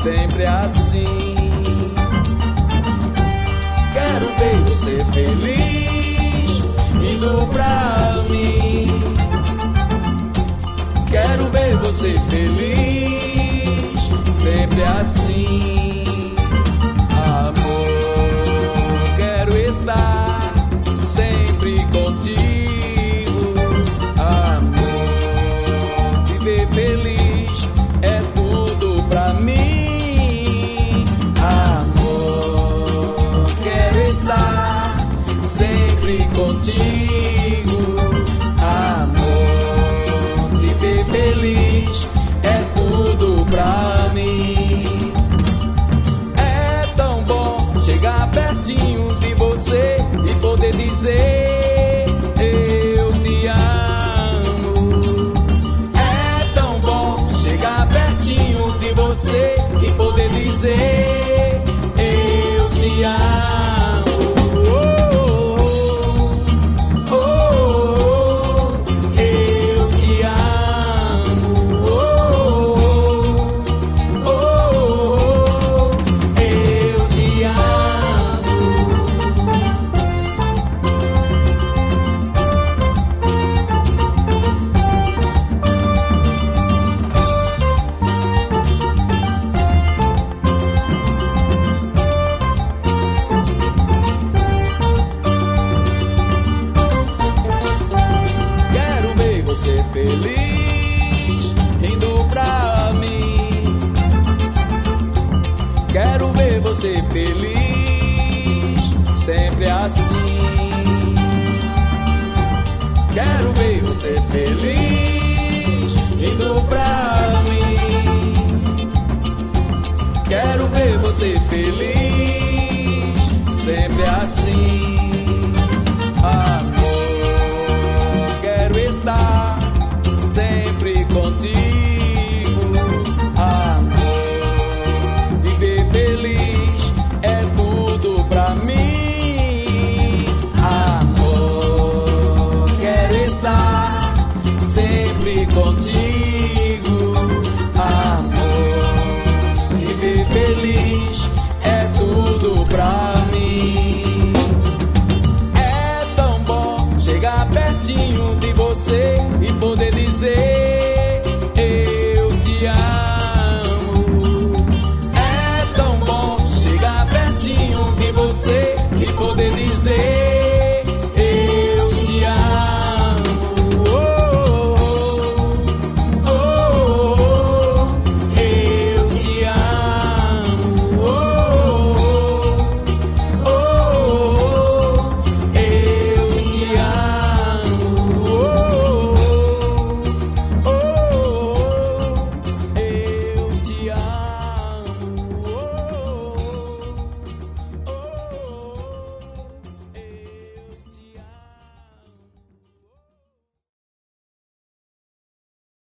sempre assim. Quero ver você feliz, indo pra mim. Quero ver você feliz, sempre contigo. Amor, viver feliz é tudo pra mim. É tão bom chegar pertinho de você e poder dizer eu te amo. É tão bom chegar pertinho de você e poder dizer eu te amo. Você feliz, sempre assim. Quero ver você feliz, indo pra mim. Quero ver você feliz, sempre assim. sempre contigo.